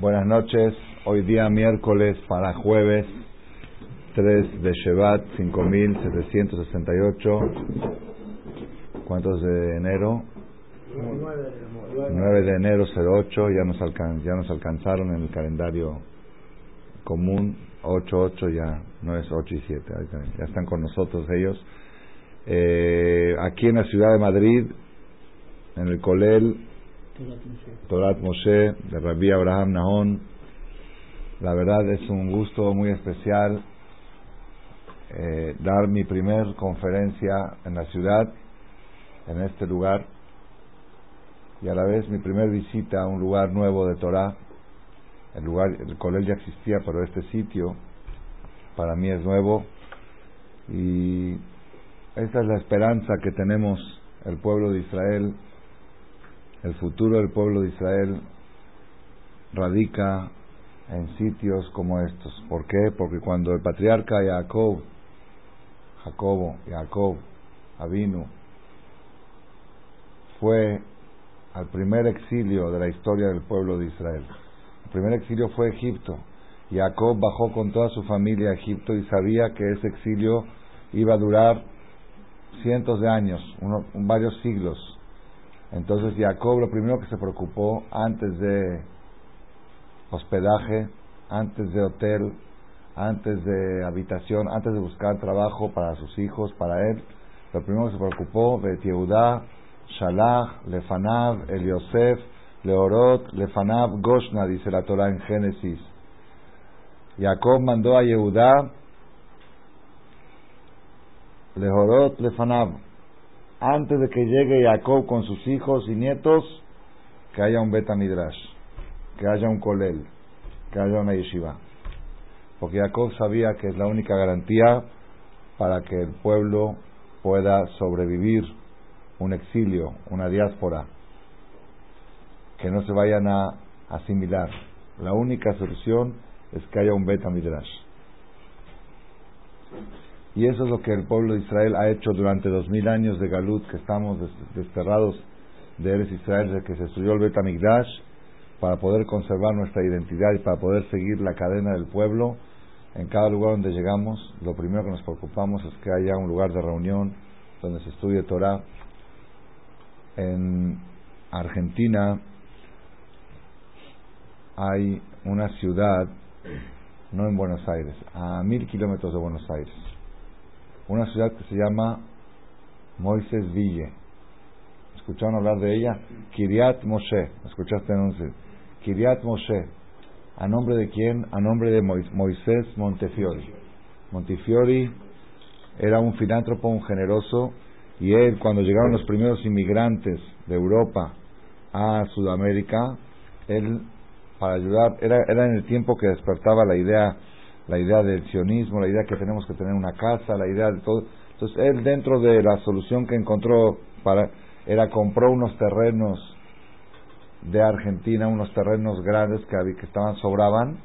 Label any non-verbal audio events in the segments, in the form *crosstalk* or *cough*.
Buenas noches, hoy día miércoles para jueves 3 de Shevat 5768. ¿Cuántos de enero? 9 de enero 08, ya nos, alcan ya nos alcanzaron en el calendario común 8, 8 ya, no es 8 y 7, ya están con nosotros ellos. Eh, aquí en la ciudad de Madrid, en el Colel Torat Moshe de Rabbi Abraham Nahon. La verdad es un gusto muy especial eh, dar mi primer conferencia en la ciudad, en este lugar, y a la vez mi primer visita a un lugar nuevo de Torah. El lugar, el Colel ya existía, pero este sitio para mí es nuevo y esta es la esperanza que tenemos el pueblo de Israel el futuro del pueblo de Israel radica en sitios como estos. ¿Por qué? Porque cuando el patriarca Jacob, Jacobo, Jacob, Avinu, fue al primer exilio de la historia del pueblo de Israel. El primer exilio fue Egipto. Jacob bajó con toda su familia a Egipto y sabía que ese exilio iba a durar cientos de años, varios siglos. Entonces Jacob lo primero que se preocupó antes de hospedaje, antes de hotel, antes de habitación, antes de buscar trabajo para sus hijos, para él, lo primero que se preocupó de Yehudá, Shalach, Lefanav, Eliosef, Leorot, Lefanav, Goshna, dice la Torah en Génesis. Jacob mandó a Yehudá, Leorot, Lefanav, antes de que llegue Jacob con sus hijos y nietos, que haya un Beta Midrash, que haya un Kolel, que haya una yeshiva. Porque Jacob sabía que es la única garantía para que el pueblo pueda sobrevivir un exilio, una diáspora, que no se vayan a asimilar. La única solución es que haya un Beta Midrash. Y eso es lo que el pueblo de Israel ha hecho durante dos mil años de Galut, que estamos desterrados de Eres Israel, desde que se destruyó el Betamigdash, para poder conservar nuestra identidad y para poder seguir la cadena del pueblo. En cada lugar donde llegamos, lo primero que nos preocupamos es que haya un lugar de reunión donde se estudie Torah. En Argentina hay una ciudad, no en Buenos Aires, a mil kilómetros de Buenos Aires, una ciudad que se llama Moisés Ville. ¿Escucharon hablar de ella? Kiriat Moshe. ¿Escuchaste anuncio? Kiriat Moshe. ¿A nombre de quién? A nombre de Moisés Montefiori. Montefiori era un filántropo, un generoso, y él, cuando llegaron los primeros inmigrantes de Europa a Sudamérica, él, para ayudar, era, era en el tiempo que despertaba la idea la idea del sionismo, la idea que tenemos que tener una casa, la idea de todo. Entonces él dentro de la solución que encontró para era compró unos terrenos de Argentina, unos terrenos grandes que, que estaban sobraban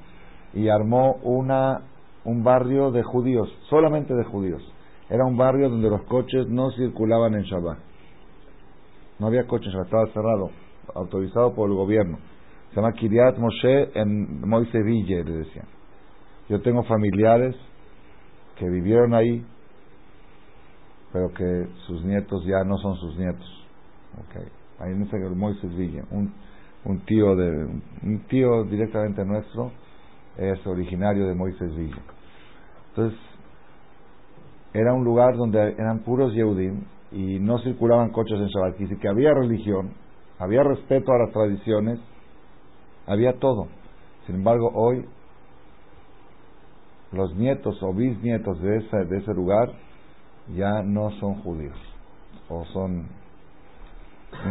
y armó una un barrio de judíos, solamente de judíos. Era un barrio donde los coches no circulaban en Shabbat. No había coches, estaba cerrado, autorizado por el gobierno. Se llama Kiryat Moshe en Moiseville, le decían. Yo tengo familiares que vivieron ahí, pero que sus nietos ya no son sus nietos. Okay. Ahí en ese Moisés Villa, un, un tío de un tío directamente nuestro es originario de Moisés Villa. Entonces era un lugar donde eran puros Yehudim y no circulaban coches en Shabbat. Y que había religión, había respeto a las tradiciones, había todo. Sin embargo, hoy los nietos o bisnietos de ese, de ese lugar ya no son judíos o son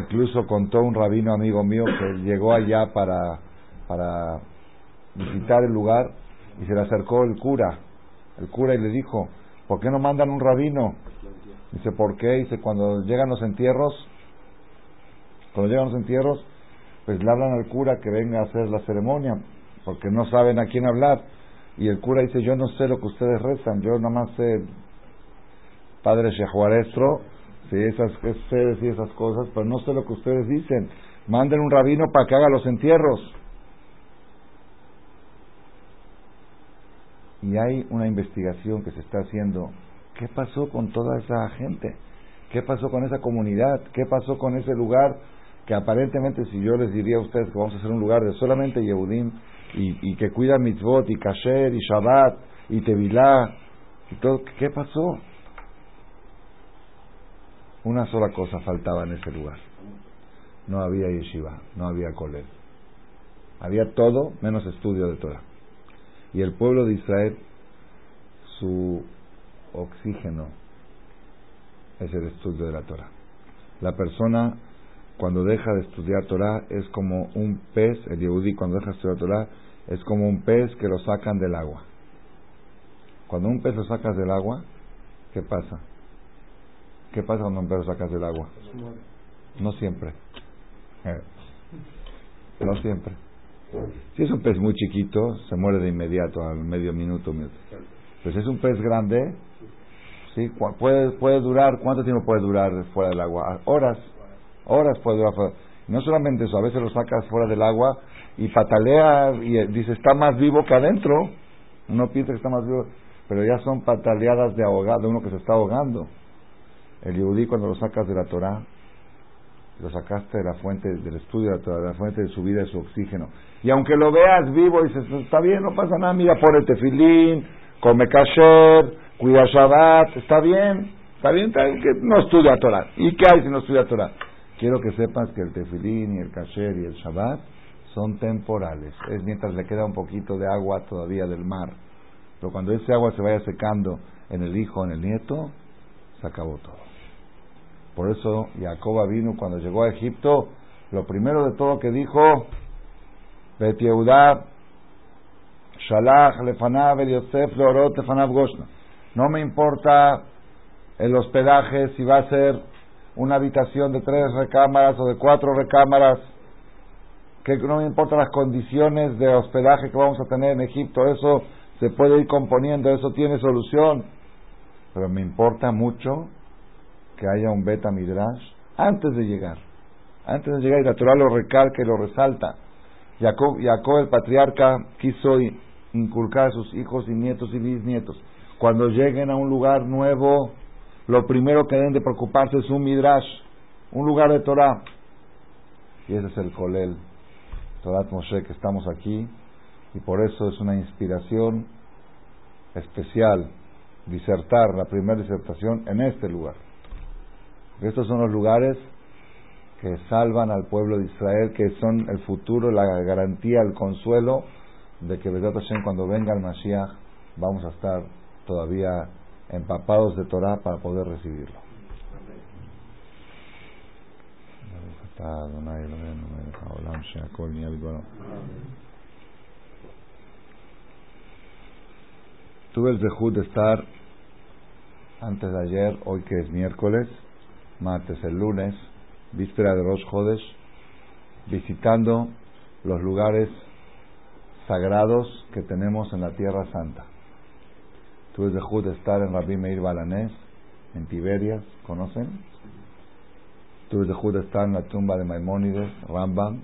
incluso contó un rabino amigo mío que llegó allá para para visitar el lugar y se le acercó el cura el cura y le dijo ¿por qué no mandan un rabino? dice ¿por qué? dice cuando llegan los entierros cuando llegan los entierros pues le hablan al cura que venga a hacer la ceremonia porque no saben a quién hablar y el cura dice, yo no sé lo que ustedes rezan, yo nada más sé Padre Shehuarestro, sí, esas ustedes y esas cosas, pero no sé lo que ustedes dicen. Manden un rabino para que haga los entierros. Y hay una investigación que se está haciendo. ¿Qué pasó con toda esa gente? ¿Qué pasó con esa comunidad? ¿Qué pasó con ese lugar que aparentemente si yo les diría a ustedes que vamos a hacer un lugar de solamente Yehudim y, que cuida mitzvot y kasher y shabbat y tevilá y todo, ¿qué pasó? Una sola cosa faltaba en ese lugar. No había yeshiva, no había kolel. Había todo menos estudio de Torah. Y el pueblo de Israel, su oxígeno es el estudio de la Torah. La persona cuando deja de estudiar Torah es como un pez, el Yehudi cuando deja de estudiar Torah es como un pez que lo sacan del agua. Cuando un pez lo sacas del agua, ¿qué pasa? ¿Qué pasa cuando un pez lo sacas del agua? No siempre. Eh, no siempre. Si es un pez muy chiquito, se muere de inmediato, al medio minuto. Pues si es un pez grande, ¿sí? puede, puede durar, ¿cuánto tiempo puede durar fuera del agua? Horas horas puede durar. No solamente eso, a veces lo sacas fuera del agua y patalea y eh, dice está más vivo que adentro. Uno piensa que está más vivo, pero ya son pataleadas de ahogado, de uno que se está ahogando. El yudí cuando lo sacas de la Torah, lo sacaste de la fuente del estudio de la Torah, de la fuente de su vida y su oxígeno. Y aunque lo veas vivo, dices, está bien, no pasa nada, mira, pon el tefilín, come kasher, cuida Shabbat, está bien, está bien, está bien que no estudia Torah. ¿Y qué hay si no estudia Torah? Quiero que sepas que el tefilín y el kasher y el shabbat son temporales. Es mientras le queda un poquito de agua todavía del mar. Pero cuando ese agua se vaya secando en el hijo, en el nieto, se acabó todo. Por eso Jacob vino cuando llegó a Egipto, lo primero de todo que dijo, Bet Shalach Lefanav Yosef Lorot Lefanav Goshna. No me importa el hospedaje si va a ser una habitación de tres recámaras o de cuatro recámaras, que no me importan las condiciones de hospedaje que vamos a tener en Egipto, eso se puede ir componiendo, eso tiene solución. Pero me importa mucho que haya un beta midrash antes de llegar. Antes de llegar, y natural lo recalca y lo resalta. Jacob, Jacob el patriarca quiso inculcar a sus hijos y nietos y bisnietos. Cuando lleguen a un lugar nuevo, lo primero que deben de preocuparse es un midrash, un lugar de Torah. Y ese es el Kolel, Torat Moshe, que estamos aquí. Y por eso es una inspiración especial disertar la primera disertación en este lugar. Estos son los lugares que salvan al pueblo de Israel, que son el futuro, la garantía, el consuelo de que cuando venga el Mashiach vamos a estar todavía empapados de Torah para poder recibirlo. Tuve el dejud de estar antes de ayer, hoy que es miércoles, martes, el lunes, víspera de los Jodes, visitando los lugares sagrados que tenemos en la Tierra Santa. Tuve de de estar en Rabbi Meir Balanés, en Tiberias, ¿conocen? Tuve de de estar en la tumba de Maimónides, Rambam,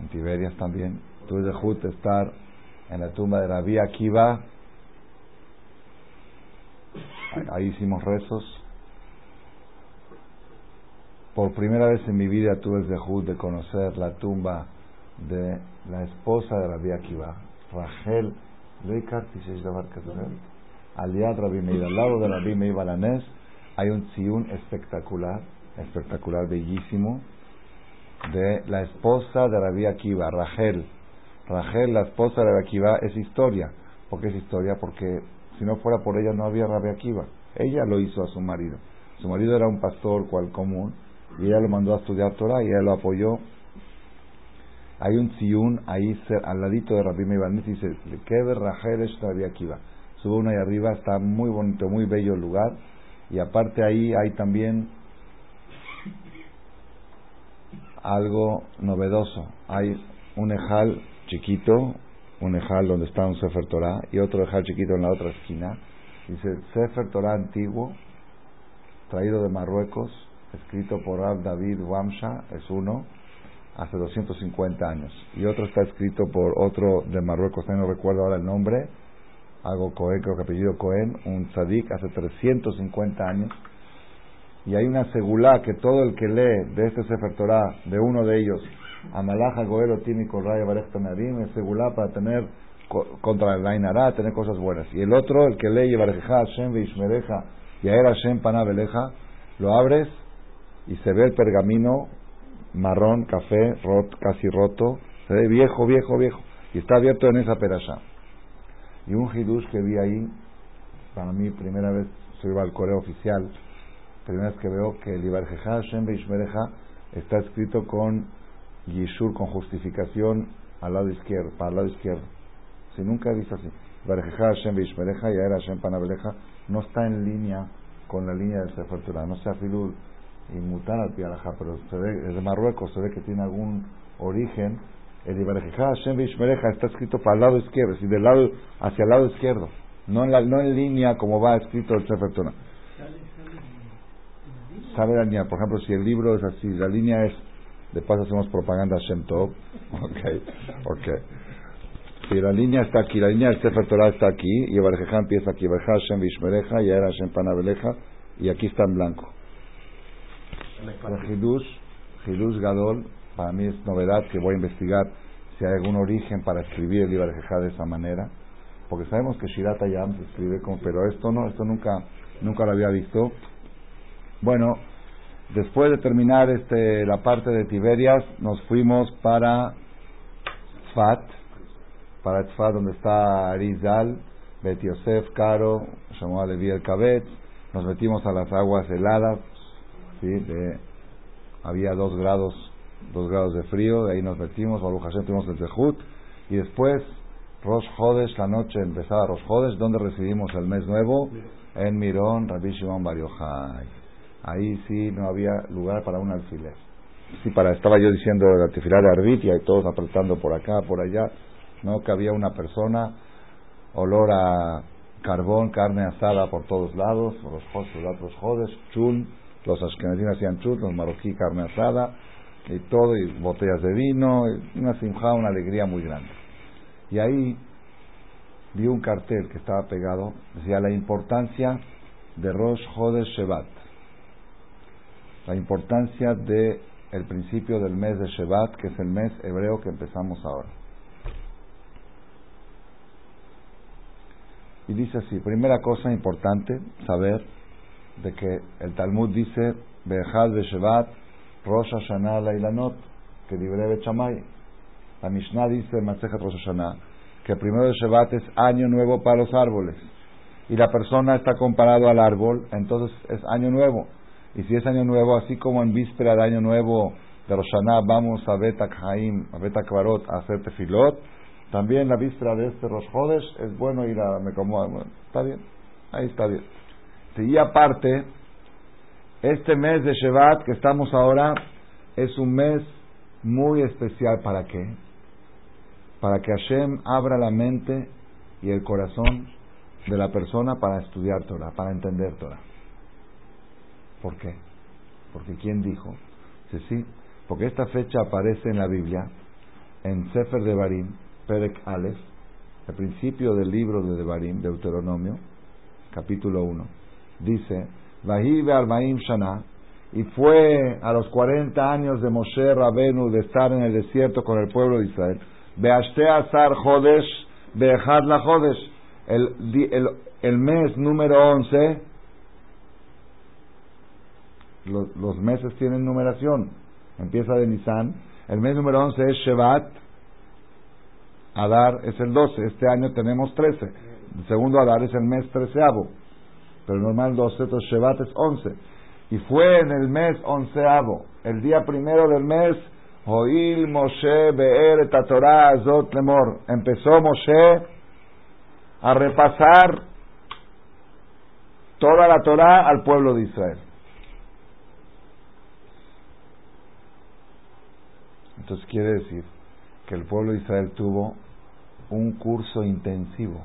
en Tiberias también. Tuve de de estar en la tumba de Rabbi Akiva, ahí hicimos rezos. Por primera vez en mi vida tuve el dejud de conocer la tumba de la esposa de Rabbi Akiva, Rachel Aliad Rabbi Meir, al lado de Rabbi Meir Balanés, hay un tziun espectacular, espectacular, bellísimo, de la esposa de Rabbi Akiva, Rachel. Rachel, la esposa de Rabbi Akiva, es historia. ¿Por qué es historia? Porque si no fuera por ella no había Rabbi Akiva. Ella lo hizo a su marido. Su marido era un pastor cual común y ella lo mandó a estudiar Torah y ella lo apoyó hay un tziun ahí al ladito de Rabbi Meir dice, Keber Rachel Rabbi Akiva. Sube uno ahí arriba, está muy bonito, muy bello el lugar. Y aparte ahí hay también algo novedoso. Hay un ejal chiquito, un ejal donde está un Sefer Torah, y otro ejal chiquito en la otra esquina. Dice, Sefer Torah antiguo, traído de Marruecos, escrito por Rab David Wamsha, es uno, hace 250 años. Y otro está escrito por otro de Marruecos, no recuerdo ahora el nombre, algo Cohen, creo que apellido Cohen, un tzadik, hace 350 años. Y hay una segulá que todo el que lee de este Sefer Torah, de uno de ellos, Amalaja Goero tiene Korraya Barej Narim, es segulá para tener contra el Lainará, tener cosas buenas. Y el otro, el que lee Barejeja Hashem Veishmereja, Yaer Hashem Panabeleja, lo abres y se ve el pergamino marrón, café, rot, casi roto, viejo, viejo, viejo, y está abierto en esa perasha. Y un hidush que vi ahí, para mí, primera vez, soy al Coreo oficial, primera vez que veo que el Ibarjeja Hashem Beishmereja está escrito con Yishur, con justificación al lado izquierdo, para el lado izquierdo. Si nunca he visto así. Ibarjeja Hashem Beishmereja y era Hashem Panabeleja no está en línea con la línea del Sefer no sea Filul y mutar al Pialaja, pero se ve, es de Marruecos, se ve que tiene algún origen el Ibarejá Hashem Vishmereja está escrito para el lado izquierdo, es del lado, hacia el lado izquierdo, no en, la, no en línea como va escrito el Sefer Torah. Sale la línea, por ejemplo, si el libro es así, la línea es, de paso hacemos propaganda Shem Tov, *laughs* ok, ok. Si la línea está aquí, la línea del Sefer Torah está aquí, y Ibarejá empieza aquí, Ibarejá Hashem Vishmereja, y era Hashem Panabeleja, y aquí está en blanco. Hidush, Hidush Gadol, para mí es novedad que voy a investigar si hay algún origen para escribir el Ibar de esa manera, porque sabemos que Shirata Yam se escribe como, pero esto no, esto nunca, nunca lo había visto. Bueno, después de terminar este, la parte de Tiberias, nos fuimos para Tzfat, para Tzfat donde está Arizal, Bet Yosef, Caro, llamó Levi el Kabet, nos metimos a las aguas heladas, ¿sí? de, había dos grados dos grados de frío, de ahí nos metimos, Baruch Hashem tuvimos el Zehut, y después Rosh Hodesh, la noche empezaba Rosh Hodesh, donde recibimos el mes nuevo, en Mirón, Rabbi Shimon Bar Ahí sí no había lugar para un alfiler. Sí, para, estaba yo diciendo la tefilá de Arbit y todos apretando por acá, por allá, no que había una persona, olor a carbón, carne asada por todos lados, los los jodes, chul, los ashkenazim hacían chul, los marroquí carne asada, y todo, y botellas de vino, una simja, una alegría muy grande. Y ahí vi un cartel que estaba pegado, decía la importancia de Rosh Hodesh Shevat, la importancia de el principio del mes de Shevat, que es el mes hebreo que empezamos ahora. Y dice así, primera cosa importante, saber de que el Talmud dice, Behad de Shevat, Rosh Hashanah Lailanot, que libre Chamay. La Mishnah dice en Rosh Hashanah que el primero de Shevat es año nuevo para los árboles. Y la persona está comparado al árbol, entonces es año nuevo. Y si es año nuevo, así como en víspera de año nuevo de Rosh vamos a Beta Haim, a Beta Kvarot a hacer tefilot, también la víspera de este Rosh Hodesh es bueno ir a me como, está bien, ahí está bien. Y aparte, este mes de Shevat que estamos ahora es un mes muy especial. ¿Para qué? Para que Hashem abra la mente y el corazón de la persona para estudiar Torah, para entender Torah. ¿Por qué? Porque ¿quién dijo? Sí, sí, porque esta fecha aparece en la Biblia, en Sefer de Barim, Perek Aleph, el principio del libro de Devarim, Deuteronomio, capítulo 1. Dice, Shana, y fue a los 40 años de Moshe Rabenu de estar en el desierto con el pueblo de Israel. Beashte Jodesh, Be'echad la Jodesh, el, el, el, mes número 11, los, los, meses tienen numeración, empieza de Nisan, el mes número 11 es Shevat, Adar es el 12, este año tenemos 13, el segundo Adar es el mes treceavo pero normal 12, entonces Shevat es 11. Y fue en el mes onceavo, el día primero del mes, Moshe Be'er et Torah Azot Lemor. Empezó Moshe a repasar toda la Torah al pueblo de Israel. Entonces quiere decir que el pueblo de Israel tuvo un curso intensivo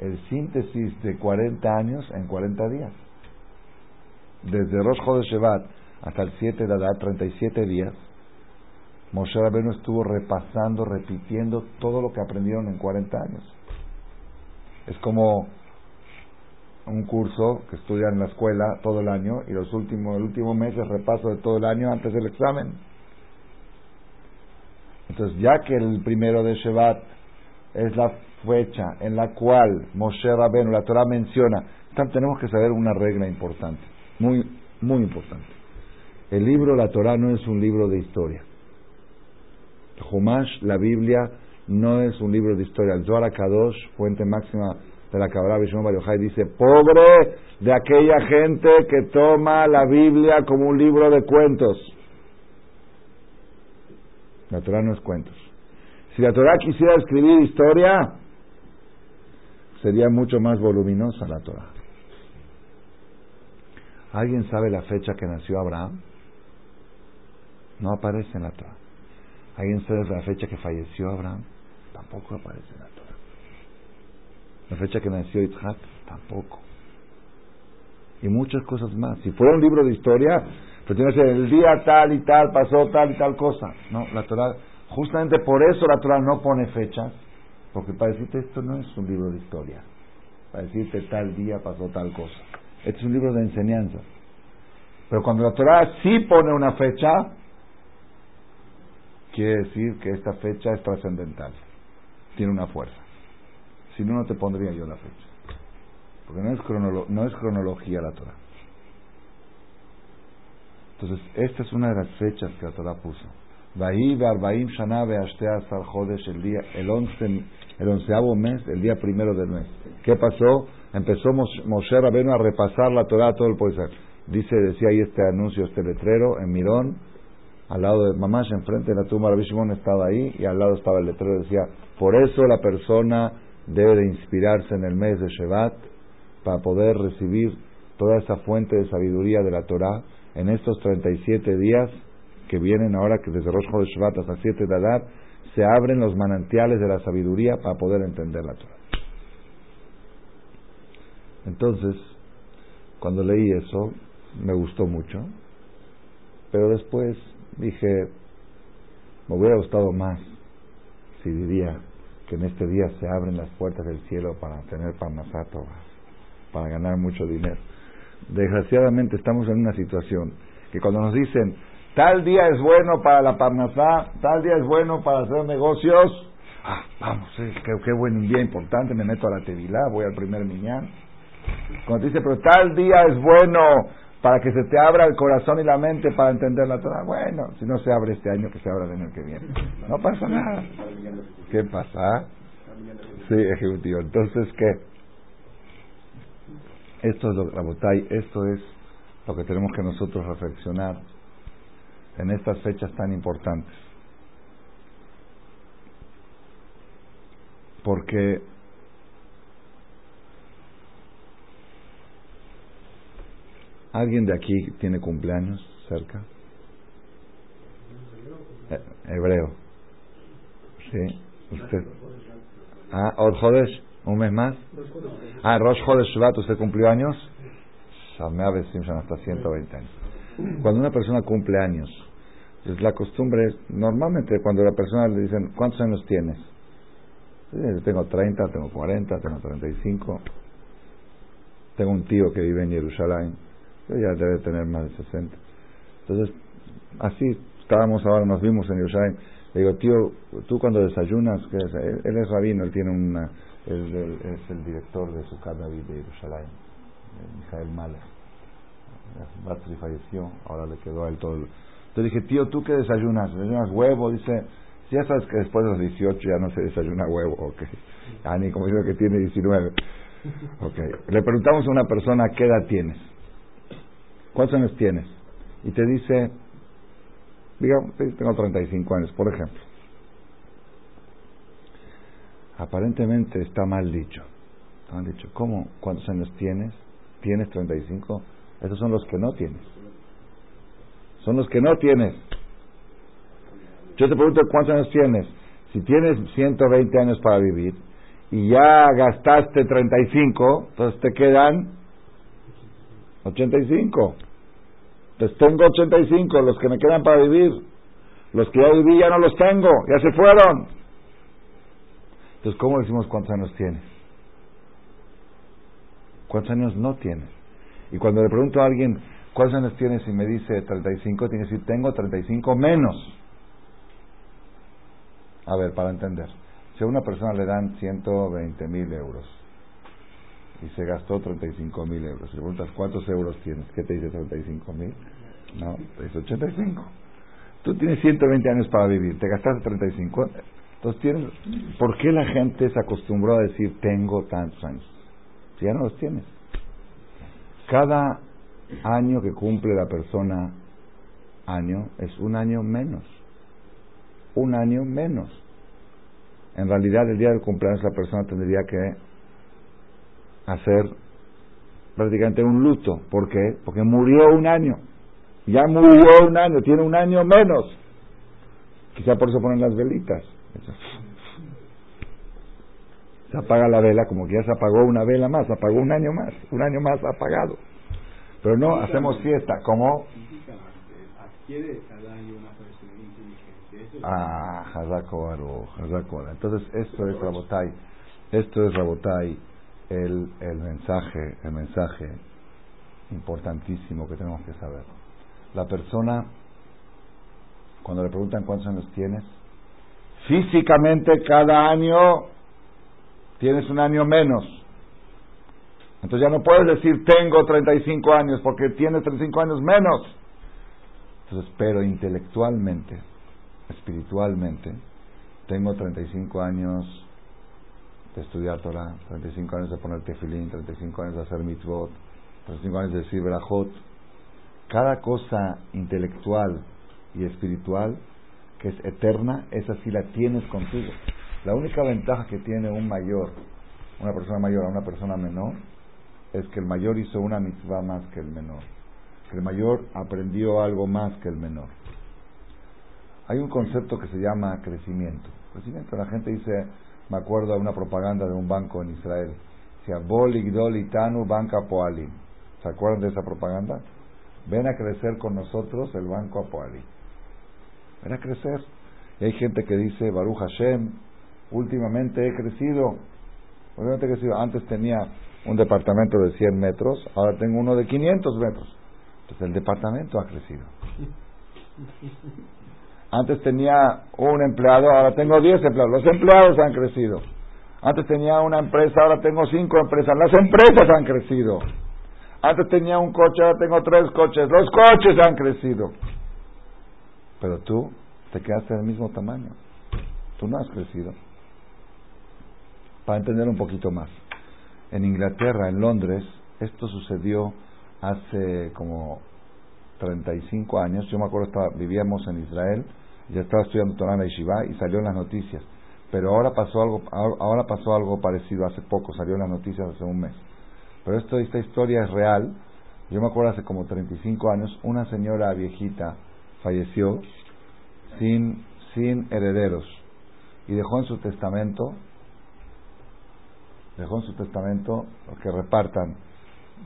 el síntesis de 40 años en 40 días. desde Rosh Chodesh Shevat hasta el 7 de Adar, 37 días, Moshe Rabbeinu estuvo repasando, repitiendo todo lo que aprendieron en 40 años. Es como un curso que estudian en la escuela todo el año y los últimos, el último mes es repaso de todo el año antes del examen. Entonces, ya que el primero de Shevat es la fecha en la cual Moshe Rabbeinu, la Torah menciona, tenemos que saber una regla importante, muy, muy importante. El libro, la Torah, no es un libro de historia. Humash, la Biblia, no es un libro de historia. El Zohar Kadosh, fuente máxima de la Kabbalah Bishon Bar dice, pobre de aquella gente que toma la Biblia como un libro de cuentos. La Torah no es cuentos. Si la Torah quisiera escribir historia, sería mucho más voluminosa la Torah. ¿Alguien sabe la fecha que nació Abraham? No aparece en la Torah. ¿Alguien sabe la fecha que falleció Abraham? Tampoco aparece en la Torah. La fecha que nació Isaac, tampoco. Y muchas cosas más. Si fuera un libro de historia, pues que ser el día tal y tal, pasó tal y tal cosa. No, la Torah, justamente por eso la Torah no pone fechas, porque para decirte esto no es un libro de historia. Para decirte tal día pasó tal cosa. Este es un libro de enseñanza. Pero cuando la Torah sí pone una fecha, quiere decir que esta fecha es trascendental, tiene una fuerza. Si no, no te pondría yo la fecha. Porque no es, no es cronología la Torah. Entonces, esta es una de las fechas que la Torah puso. Shana el día, el once, el onceavo mes, el día primero del mes. ¿Qué pasó? Empezó Moshe Rabenu a repasar la Torah todo el pueblo. Dice, decía ahí este anuncio, este letrero, en Mirón, al lado de Mamash, enfrente de la tumba, Shimon estaba ahí, y al lado estaba el letrero, decía, por eso la persona debe de inspirarse en el mes de Shevat, para poder recibir toda esa fuente de sabiduría de la Torah en estos 37 días que vienen ahora, que desde Rosh de Shevat hasta 7 de Adar, se abren los manantiales de la sabiduría para poder entender la Torah. Entonces, cuando leí eso, me gustó mucho, pero después dije, me hubiera gustado más si diría que en este día se abren las puertas del cielo para tener parnasato, para ganar mucho dinero. Desgraciadamente estamos en una situación que cuando nos dicen tal día es bueno para la parnasá, tal día es bueno para hacer negocios, ah, vamos, eh, qué, buen día importante, me meto a la tevilá, voy al primer miñán. Cuando dice, pero tal día es bueno para que se te abra el corazón y la mente para entender la Torah. Bueno, si no se abre este año, que se abra el año que viene. No pasa nada. ¿Qué pasa? Sí, ejecutivo. Entonces, ¿qué? Esto es lo, esto es lo que tenemos que nosotros reflexionar en estas fechas tan importantes. Porque ¿Alguien de aquí tiene cumpleaños cerca? Eh, hebreo. Sí, usted. Ah, Orjodesh, un mes más. Ah, Rosh Chodesh Shabbat, ¿usted cumplió años? Samea Simpson hasta 120 años. Cuando una persona cumple años, es la costumbre normalmente cuando la persona le dicen, ¿cuántos años tienes? Yo tengo 30, tengo 40, tengo 35. Tengo un tío que vive en Jerusalén ya debe tener más de 60. Entonces, así estábamos ahora, nos vimos en Yerushalayim. Le digo, tío, tú cuando desayunas, ¿qué es? Él, es rabino, él tiene una, él, es el director de su David de Yerushalayim, Mijael Malek. Batri falleció, ahora le quedó a él todo. Entonces dije, tío, ¿tú qué desayunas? ¿Desayunas huevo? Dice, ya sabes que después de los 18 ya no se desayuna huevo, ok. Ah, ni como dice que tiene 19. Ok. Le preguntamos a una persona, ¿qué edad tienes? ¿Cuántos años tienes? Y te dice, digamos, tengo 35 años, por ejemplo. Aparentemente está mal dicho. Está mal dicho. ¿Cómo? ¿Cuántos años tienes? ¿Tienes 35? Esos son los que no tienes. Son los que no tienes. Yo te pregunto cuántos años tienes. Si tienes 120 años para vivir y ya gastaste 35, entonces te quedan 85. Pues tengo 85, los que me quedan para vivir. Los que ya viví ya no los tengo, ya se fueron. Entonces, ¿cómo decimos cuántos años tienes? ¿Cuántos años no tienes? Y cuando le pregunto a alguien, ¿cuántos años tienes? Y me dice 35, tiene que decir, tengo 35 menos. A ver, para entender. Si a una persona le dan 120 mil euros y se gastó 35 mil euros, le preguntas, ¿cuántos euros tienes? ¿Qué te dice 35 mil? No, te dice 85. Tú tienes 120 años para vivir, te gastaste 35. Entonces, tienes, ¿por qué la gente se acostumbró a decir tengo tantos años? Si ya no los tienes. Cada año que cumple la persona, año, es un año menos. Un año menos. En realidad, el día del cumpleaños la persona tendría que hacer prácticamente un luto. ¿Por qué? Porque murió un año. Ya murió un año, tiene un año menos. Quizá por eso ponen las velitas. Se apaga la vela como que ya se apagó una vela más, apagó un año más, un año más apagado. Pero no, hacemos fiesta, como... Ah, Entonces, esto es Rabotai. Esto es Rabotai, el, el mensaje, el mensaje importantísimo que tenemos que saber. La persona, cuando le preguntan cuántos años tienes, físicamente cada año tienes un año menos. Entonces ya no puedes decir tengo 35 años porque tienes 35 años menos. Entonces, pero intelectualmente, espiritualmente, tengo 35 años de estudiar Torah, 35 años de poner tefilín, 35 años de hacer mitzvot, 35 años de decir berajot. Cada cosa intelectual y espiritual que es eterna, esa sí la tienes contigo. La única ventaja que tiene un mayor, una persona mayor a una persona menor, es que el mayor hizo una mitzvah más que el menor. Que el mayor aprendió algo más que el menor. Hay un concepto que se llama crecimiento. Crecimiento, la gente dice, me acuerdo de una propaganda de un banco en Israel. Banca Poalim. ¿Se acuerdan de esa propaganda? Ven a crecer con nosotros el Banco Apoalim. Ven a crecer. Hay gente que dice, Baruch Hashem, últimamente he crecido. Últimamente he. Antes tenía un departamento de 100 metros, ahora tengo uno de 500 metros. Entonces el departamento ha crecido. Antes tenía un empleado, ahora tengo 10 empleados. Los empleados han crecido. Antes tenía una empresa, ahora tengo 5 empresas. Las empresas han crecido. Antes tenía un coche, ahora tengo 3 coches. Los coches han crecido. Pero tú te quedaste del mismo tamaño. Tú no has crecido para entender un poquito más. En Inglaterra, en Londres, esto sucedió hace como 35 años. Yo me acuerdo, estaba, vivíamos en Israel, ya estaba estudiando Torah y Shiva y salió en las noticias. Pero ahora pasó algo, ahora pasó algo parecido hace poco, salió en las noticias hace un mes. Pero esto, esta historia es real. Yo me acuerdo hace como 35 años, una señora viejita falleció sin, sin herederos y dejó en su testamento dejó en su testamento que repartan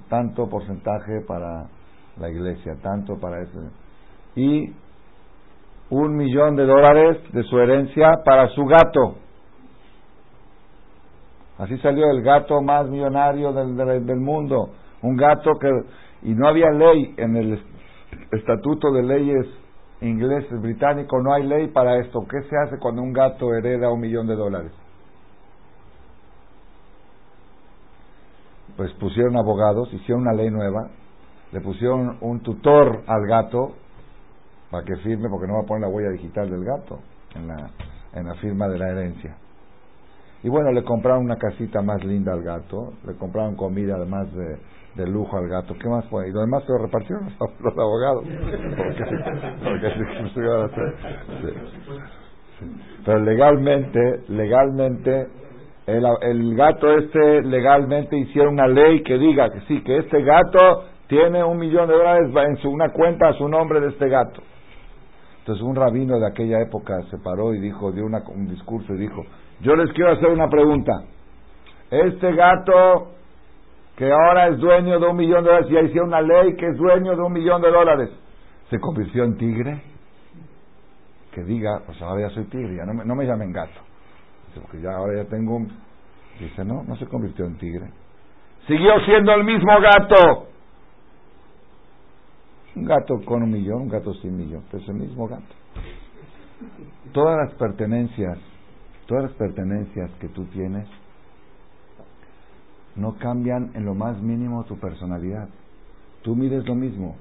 tanto porcentaje para la iglesia, tanto para ese. Y un millón de dólares de su herencia para su gato. Así salió el gato más millonario del, del, mundo. Un gato que... Y no había ley en el estatuto de leyes ingleses, británico, no hay ley para esto. ¿Qué se hace cuando un gato hereda un millón de dólares? Pues pusieron abogados, hicieron una ley nueva, le pusieron un tutor al gato para que firme, porque no va a poner la huella digital del gato en la, en la firma de la herencia. Y bueno, le compraron una casita más linda al gato, le compraron comida además de, de lujo al gato. ¿Qué más fue? Y lo demás se lo repartieron *laughs* los, abogados. Pero legalmente, legalmente el, el gato este legalmente hicieron una ley que diga que sí, que este gato tiene un millón de dólares en su, una cuenta a su nombre de este gato. Entonces un rabino de aquella época se paró y dijo, dio una, un discurso y dijo, yo les quiero hacer una pregunta. Este gato que ahora es dueño de un millón de dólares, y hicieron una ley que es dueño de un millón de dólares, se convirtió en tigre. Que diga, pues ahora ya soy tigre, ya no me, no me llamen gato. Porque ya ahora ya tengo un... Dice, no, no se convirtió en tigre. Siguió siendo el mismo gato. Un gato con un millón, un gato sin millón, es el mismo gato. Todas las pertenencias, todas las pertenencias que tú tienes no cambian en lo más mínimo tu personalidad. Tú mides lo mismo,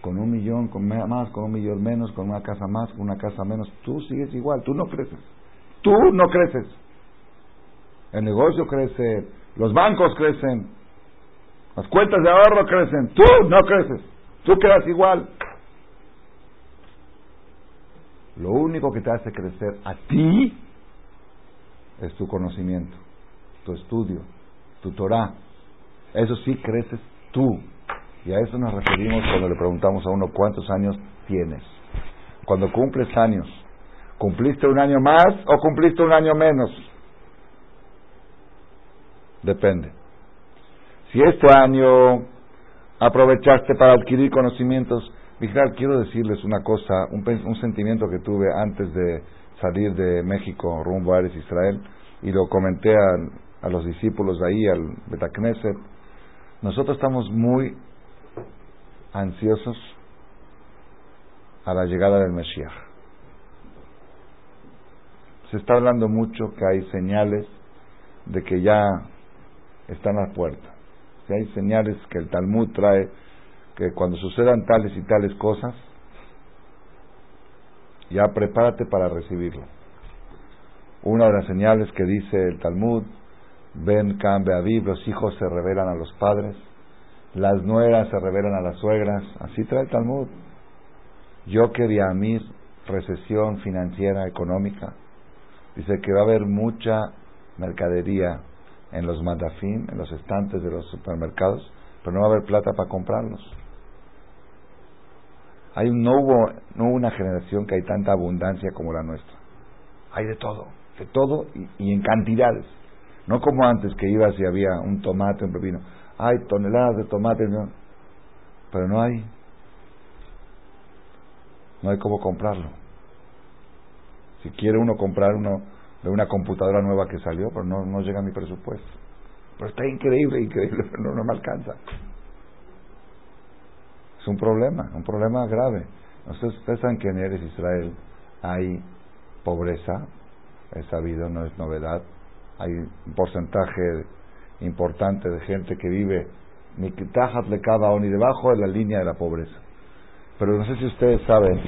con un millón con más, con un millón menos, con una casa más, con una casa menos, tú sigues igual, tú no creces. Tú no creces. El negocio crece, los bancos crecen, las cuentas de ahorro crecen, tú no creces, tú quedas igual. Lo único que te hace crecer a ti es tu conocimiento, tu estudio, tu Torah. Eso sí creces tú. Y a eso nos referimos cuando le preguntamos a uno cuántos años tienes. Cuando cumples años, ¿cumpliste un año más o cumpliste un año menos? Depende. Si este año aprovechaste para adquirir conocimientos, Vigral, quiero decirles una cosa, un, sentimiento que tuve antes de salir de México rumbo a Ares Israel, y lo comenté a, a los discípulos de ahí, al Betacneset. Nosotros estamos muy ansiosos a la llegada del Mesías. Se está hablando mucho que hay señales de que ya están a la puerta. Que hay señales que el Talmud trae que cuando sucedan tales y tales cosas, ya prepárate para recibirlo. Una de las señales que dice el Talmud, ven, cambia, viv, los hijos se revelan a los padres, las nueras se revelan a las suegras, así trae el Talmud. Yo quería a mí recesión financiera, económica. Dice que va a haber mucha mercadería en los madafim, en los estantes de los supermercados, pero no va a haber plata para comprarlos. Hay, no, hubo, no hubo una generación que hay tanta abundancia como la nuestra. Hay de todo, de todo y, en cantidades. No como antes que ibas y había un tomate, un pepino hay toneladas de tomates, pero no hay. No hay cómo comprarlo. Si quiere uno comprar uno de una computadora nueva que salió, pero no, no llega a mi presupuesto. Pero está increíble, increíble, *laughs* pero no, me alcanza. Es un problema, un problema grave. Ustedes, ustedes saben que en Eres Israel hay pobreza, es sabido, no es novedad. Hay un porcentaje importante de gente que vive ni le cada ni debajo de la línea de la pobreza. Pero no sé si ustedes saben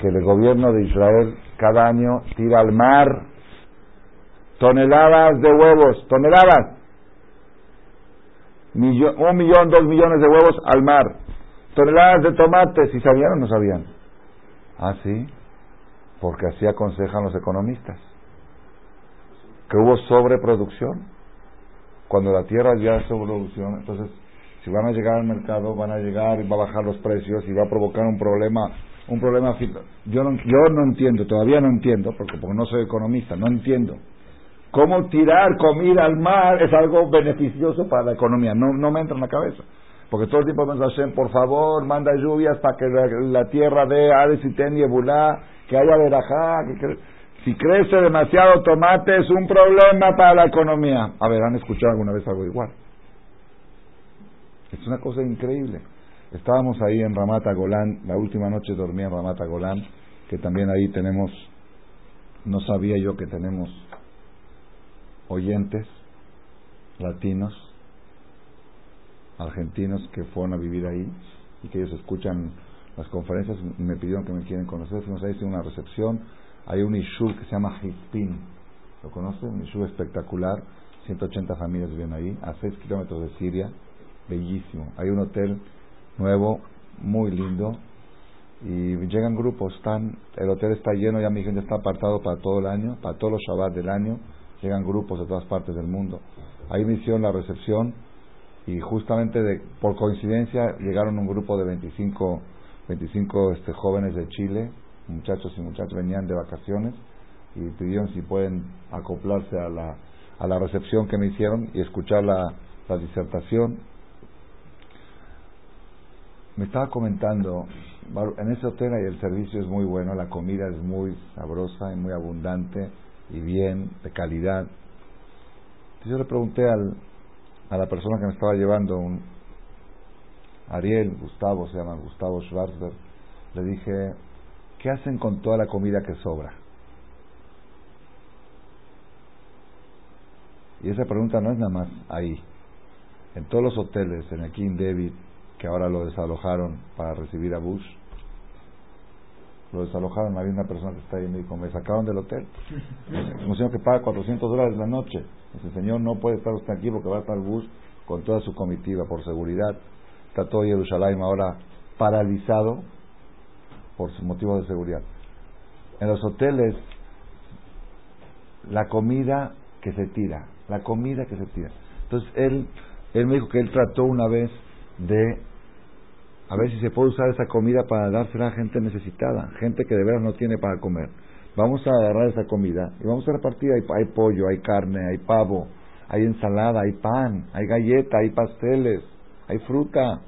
que el gobierno de Israel cada año tira al mar toneladas de huevos, toneladas. un millón, dos millones de huevos al mar. Toneladas de tomates, si sabían o no sabían. Ah, sí, porque así aconsejan los economistas. Que hubo sobreproducción cuando la tierra ya se evoluciona, entonces si van a llegar al mercado, van a llegar y va a bajar los precios y va a provocar un problema, un problema yo no, yo no entiendo, todavía no entiendo, porque, porque no soy economista, no entiendo. Cómo tirar comida al mar es algo beneficioso para la economía, no, no me entra en la cabeza. Porque todo el tiempo me Hashem, por favor, manda lluvias para que la, tierra dé Ares y Ten y que haya verajá, que si crece demasiado tomate es un problema para la economía. A ver, ¿han escuchado alguna vez algo igual? Es una cosa increíble. Estábamos ahí en Ramata Golán, la última noche dormí en Ramata Golán, que también ahí tenemos, no sabía yo que tenemos oyentes latinos, argentinos que fueron a vivir ahí y que ellos escuchan las conferencias me pidieron que me quieren conocer. Fuimos ahí, una recepción hay un Ishur que se llama Hispin. ¿Lo conocen? Un Ishur espectacular. 180 familias viven ahí, a 6 kilómetros de Siria. Bellísimo. Hay un hotel nuevo, muy lindo. Y llegan grupos, están, el hotel está lleno, ya mi gente está apartado para todo el año, para todos los Shabbat del año. Llegan grupos de todas partes del mundo. Ahí me hicieron la recepción y justamente de, por coincidencia llegaron un grupo de 25, 25 este, jóvenes de Chile muchachos y muchachas venían de vacaciones y pidieron si pueden acoplarse a la, a la recepción que me hicieron y escuchar la, la disertación, me estaba comentando, en ese hotel el servicio es muy bueno, la comida es muy sabrosa y muy abundante y bien, de calidad. Yo le pregunté al, a la persona que me estaba llevando, un Ariel, Gustavo, se llama Gustavo Schwarzberg, le dije, ¿qué hacen con toda la comida que sobra? Y esa pregunta no es nada más ahí. En todos los hoteles, en el King David, que ahora lo desalojaron para recibir a Bush, lo desalojaron, había una persona que está ahí y me dijo, me sacaron del hotel. *laughs* Un señor que paga 400 dólares la noche. Ese señor no puede estar usted aquí porque va a estar Bush con toda su comitiva por seguridad. Está todo Jerusalén ahora paralizado por motivos de seguridad. En los hoteles, la comida que se tira, la comida que se tira. Entonces él, él me dijo que él trató una vez de a ver si se puede usar esa comida para dársela a gente necesitada, gente que de veras no tiene para comer. Vamos a agarrar esa comida y vamos a repartir. Hay, hay pollo, hay carne, hay pavo, hay ensalada, hay pan, hay galleta, hay pasteles, hay fruta.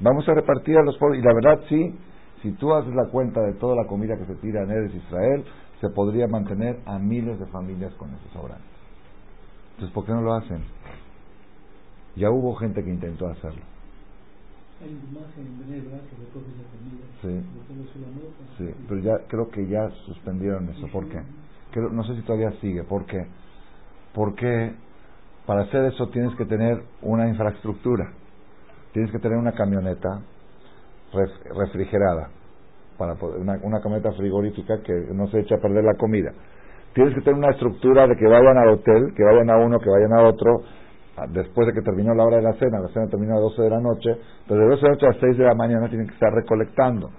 Vamos a repartir a los pobres. Y la verdad, sí, si tú haces la cuenta de toda la comida que se tira en Eres Israel, se podría mantener a miles de familias con esos sobrantes. Entonces, ¿por qué no lo hacen? Ya hubo gente que intentó hacerlo. Sí. sí, pero ya creo que ya suspendieron eso. ¿Por qué? Creo, no sé si todavía sigue. ¿Por qué? Porque para hacer eso tienes que tener una infraestructura. Tienes que tener una camioneta refrigerada, para una, una camioneta frigorífica que no se eche a perder la comida. Tienes que tener una estructura de que vayan al hotel, que vayan a uno, que vayan a otro, después de que terminó la hora de la cena, la cena terminó a 12 de la noche, pero de 12 de la noche a 6 de la mañana tienen que estar recolectando.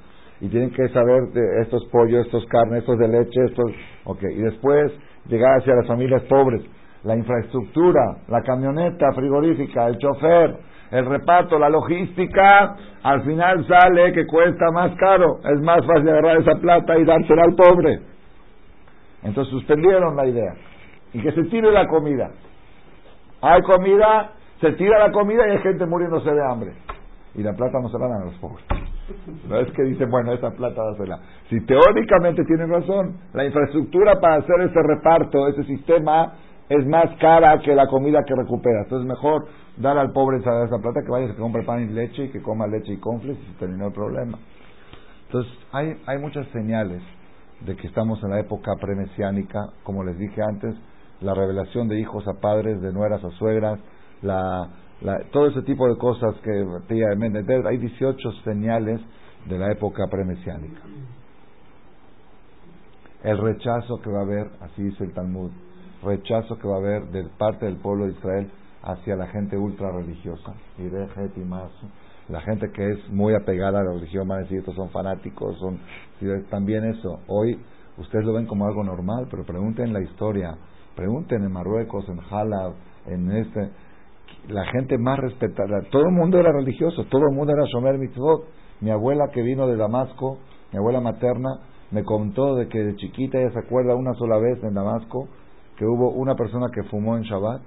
Y tienen que saber de estos pollos, estos carnes, estos de leche, estos... Ok, y después llegar hacia las familias pobres. La infraestructura, la camioneta frigorífica, el chofer, el reparto, la logística, al final sale que cuesta más caro. Es más fácil agarrar esa plata y dársela al pobre. Entonces suspendieron la idea. Y que se tire la comida. Hay comida, se tira la comida y hay gente muriéndose de hambre. Y la plata no se la dan a los pobres. No es que dicen, bueno, esa plata dásela. Si teóricamente tienen razón, la infraestructura para hacer ese reparto, ese sistema, es más cara que la comida que recupera. Entonces, mejor dar al pobre esa, esa plata que vaya, que compre pan y leche y que coma leche y confles y se terminó el problema. Entonces, hay, hay muchas señales de que estamos en la época premesiánica, como les dije antes, la revelación de hijos a padres, de nueras a suegras, la, todo ese tipo de cosas que hay 18 señales de la época premesiánica. El rechazo que va a haber, así dice el Talmud, rechazo que va a haber de parte del pueblo de Israel hacia la gente ultra religiosa, y de la gente que es muy apegada a la religión, van a decir, estos son fanáticos, son también eso. Hoy ustedes lo ven como algo normal, pero pregunten la historia Pregunten en Marruecos, en Jalab, en este. La gente más respetada, todo el mundo era religioso, todo el mundo era Shomer Mitzvot. Mi abuela que vino de Damasco, mi abuela materna, me contó de que de chiquita ella se acuerda una sola vez en Damasco que hubo una persona que fumó en Shabbat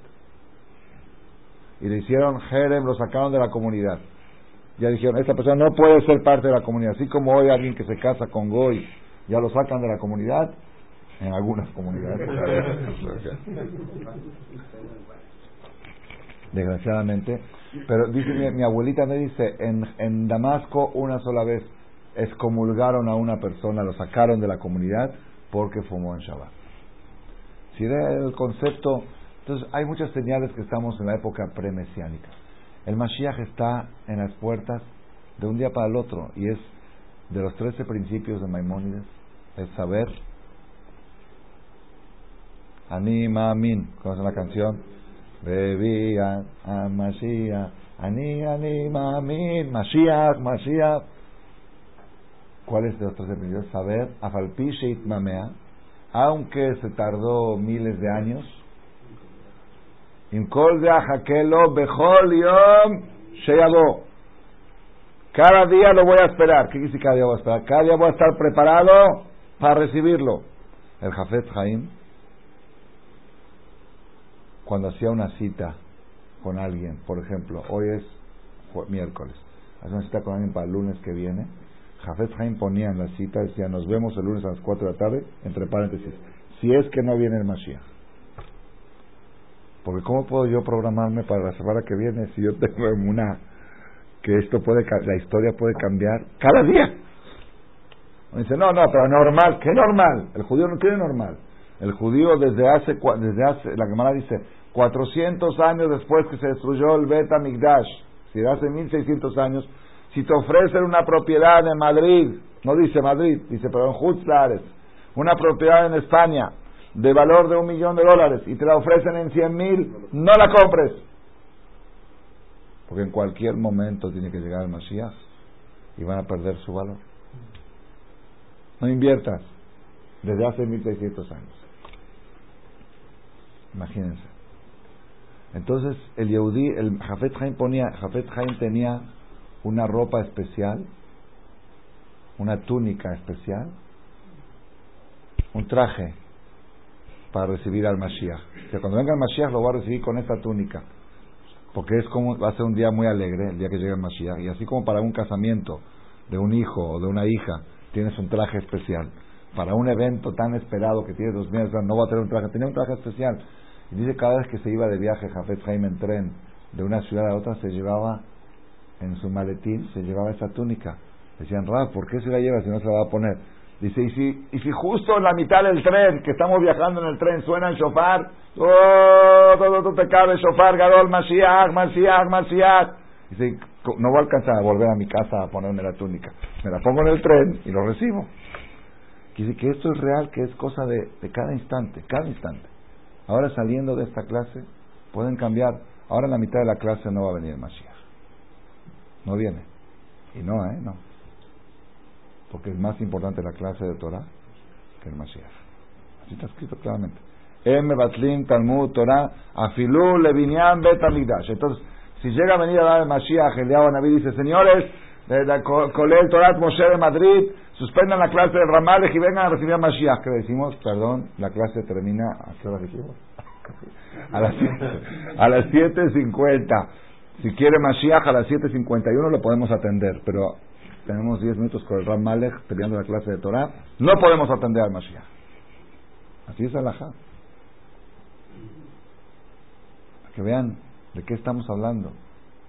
y le hicieron Jerem, lo sacaron de la comunidad. Ya dijeron, esta persona no puede ser parte de la comunidad. Así como hoy alguien que se casa con Goy, ya lo sacan de la comunidad, en algunas comunidades. *laughs* Desgraciadamente. Pero dice mi, abuelita me dice, en, en Damasco una sola vez excomulgaron a una persona, lo sacaron de la comunidad porque fumó en Shabbat. Si ve el concepto, entonces hay muchas señales que estamos en la época premesiánica. El Mashiach está en las puertas de un día para el otro y es de los trece principios de Maimónides, es saber Ani Mamin. ¿Conocen la canción? Bebía a Mashiach. Ani, Ani Mamin. Mashiach, Mashiach. ¿Cuál es de los tres primeros? Saber. Afalpishit Mamea. Aunque se tardó miles de años. Inkol de Ajakelo Bejol Yom Sheyabo. Cada día lo voy a esperar. ¿Qué decir cada día voy a esperar? Cada día voy a estar preparado para recibirlo. El Jafet Jaim cuando hacía una cita con alguien, por ejemplo, hoy es miércoles, hace una cita con alguien para el lunes que viene, Jafet Haim ponía en la cita, decía, nos vemos el lunes a las 4 de la tarde, entre paréntesis, si es que no viene el Mashiach. Porque ¿cómo puedo yo programarme para la semana que viene si yo tengo una que esto puede, la historia puede cambiar cada día? dice, no, no, pero normal, ¿qué normal? El judío no tiene normal. El judío desde hace, desde hace la Gemara dice, 400 años después que se destruyó el Bet Migdash, si hace 1600 años, si te ofrecen una propiedad en Madrid, no dice Madrid, dice, pero en Hutzlares, una propiedad en España de valor de un millón de dólares y te la ofrecen en 100 mil, no la compres. Porque en cualquier momento tiene que llegar el Mashiach y van a perder su valor. No inviertas desde hace 1600 años. Imagínense. Entonces el Yehudi, el Jafet Haim ponía, Jafet Haim tenía una ropa especial, una túnica especial, un traje para recibir al Mashiach. O sea, cuando venga el Mashiach lo va a recibir con esta túnica, porque es como va a ser un día muy alegre el día que llegue el Mashiach. Y así como para un casamiento de un hijo o de una hija tienes un traje especial, para un evento tan esperado que tiene dos meses, no va a tener un traje, tenía un traje especial. Y dice cada vez que se iba de viaje Jafet Jaime en tren de una ciudad a otra se llevaba en su maletín, se llevaba esa túnica. Decían, Rab, ¿por qué se la lleva si no se la va a poner? Dice, y si, y si justo en la mitad del tren, que estamos viajando en el tren, suena el shofar, oh, todo, todo te cabe, shofar, Gadol, Mashiach, Mashiach, Mashiach. Dice, no voy a alcanzar a volver a mi casa a ponerme la túnica. Me la pongo en el tren y lo recibo. Dice que esto es real, que es cosa de, de cada instante, cada instante. Ahora saliendo de esta clase, pueden cambiar. Ahora en la mitad de la clase no va a venir el Mashiach. No viene. Y no, ¿eh? No porque es más importante la clase de Torah que el Mashiach. Así está escrito claramente. M. Batlim, Talmud, Torah, Afilú, Levinian, Betamigdash. Entonces, si llega a venir a dar el Mashiach, el Naví dice, señores, Colel Torah Moshe de Madrid, suspendan la clase de Ramales y vengan a recibir a Mashiach. ¿Qué decimos? Perdón, la clase termina, ¿a qué hora decimos? a las a las 7.50. Si quiere Mashiach a las 7.51 lo podemos atender, pero tenemos 10 minutos con el Ram Malek peleando la clase de Torah, no podemos atender al Mashiach. Así es Alajá. Que vean de qué estamos hablando,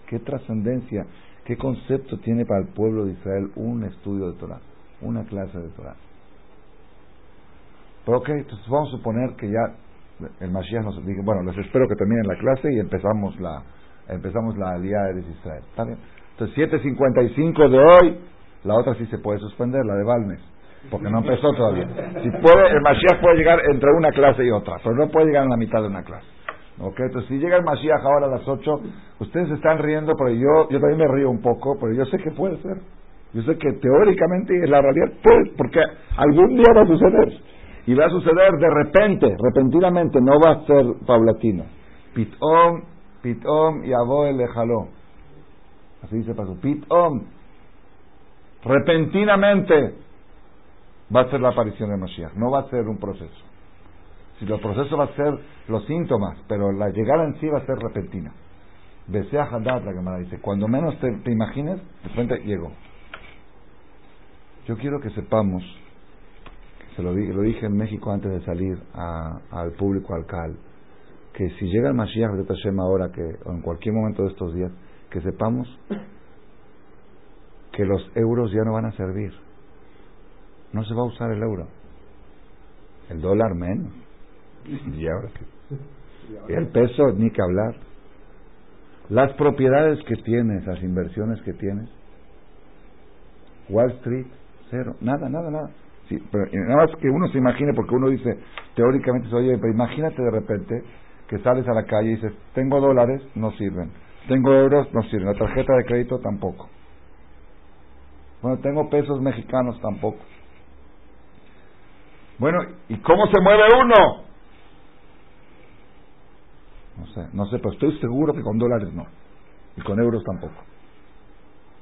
qué trascendencia, qué concepto tiene para el pueblo de Israel un estudio de Torah, una clase de Torah. Pero ok, entonces vamos a suponer que ya el Mashiach nos dice, bueno, les espero que terminen la clase y empezamos la empezamos la alianza de Israel. ¿Está bien? Entonces, 7.55 de hoy, la otra sí se puede suspender, la de Balmes, porque no empezó todavía. Si puede, el Mashiach puede llegar entre una clase y otra, pero no puede llegar en la mitad de una clase. ¿Ok? Entonces, si llega el Mashiach ahora a las 8, ustedes se están riendo, pero yo, yo también me río un poco, pero yo sé que puede ser. Yo sé que teóricamente en la realidad puede, porque algún día va a suceder. Y va a suceder de repente, repentinamente, no va a ser paulatino. Pitom, pitom y aboel le jaló. Así dice pasó. Pitom. Repentinamente va a ser la aparición de Mashiach. No va a ser un proceso. Si el proceso va a ser los síntomas, pero la llegada en sí va a ser repentina. Besea Haddad, la Gemara dice, cuando menos te, imagines, de frente llegó. Yo quiero que sepamos, se lo, lo dije en México antes de salir al público alcal, que si llega el Mashiach de Tashem ahora, que o en cualquier momento de estos días, que sepamos que los euros ya no van a servir. No se va a usar el euro. El dólar menos. Y ahora el peso, ni que hablar. Las propiedades que tienes, las inversiones que tienes. Wall Street, cero. Nada, nada, nada. Pero nada más que uno se imagine, porque uno dice, teóricamente, oye, pero imagínate de repente que sales a la calle y dices, tengo dólares, no sirven tengo euros, no sirve. La tarjeta de crédito tampoco. Bueno, tengo pesos mexicanos tampoco. Bueno, ¿y cómo se mueve uno? No sé, no sé, pero estoy seguro que con dólares no. Y con euros tampoco.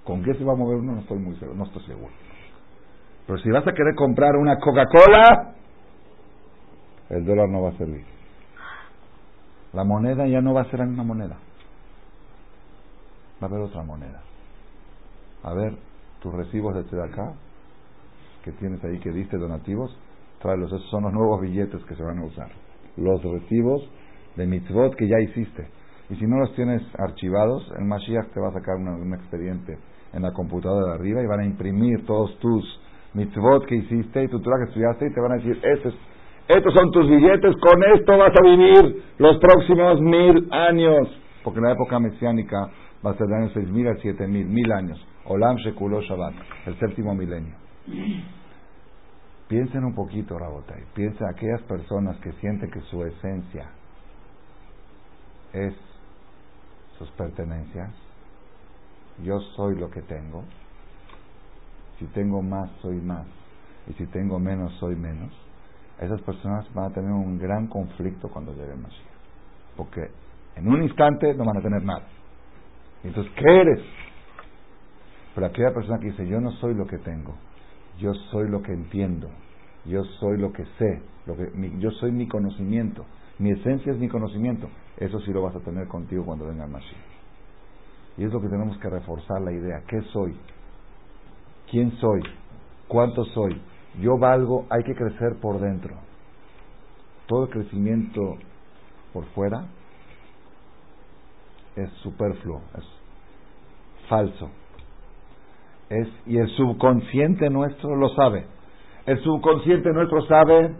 ¿Con qué se va a mover uno? No estoy muy seguro, no estoy seguro. Pero si vas a querer comprar una Coca-Cola, el dólar no va a servir. La moneda ya no va a ser la misma moneda. va a haber otra moneda. A ver, tus recibos de acá que tienes ahí que diste donativos, tráelos. Esos son los nuevos billetes que se van a usar. Los recibos de mitzvot que ya hiciste. Y si no los tienes archivados, el Mashiach te va a sacar un expediente en la computadora de arriba y van a imprimir todos tus mitzvot que hiciste y tu Torah que estudiaste y te van a decir, estos, estos son tus billetes, con esto vas a vivir los próximos mil años. Porque en la época mesiánica va a ser de años seis mil a siete mil, años. Olam Shekulo Shabbat, el séptimo milenio. Piensen un poquito, Rabotai. Piensen aquellas personas que sienten que su esencia es sus pertenencias. Yo soy lo que tengo. Si tengo más, soy más. Y si tengo menos, soy menos. Esas personas van a tener un gran conflicto cuando llegue el Porque en un instante no van a tener nada. Entonces, ¿qué eres? Pero aquella persona que dice, yo no soy lo que tengo, yo soy lo que entiendo, yo soy lo que sé, lo que, yo soy mi conocimiento, mi esencia es mi conocimiento, eso sí lo vas a tener contigo cuando venga el Mashiach. Y es lo que tenemos que reforzar la idea, ¿qué soy? ¿Quién soy? ¿Cuánto soy? Yo valgo, hay que crecer por dentro. Todo crecimiento por fuera es superfluo, es falso y el subconsciente nuestro lo sabe. El subconsciente nuestro sabe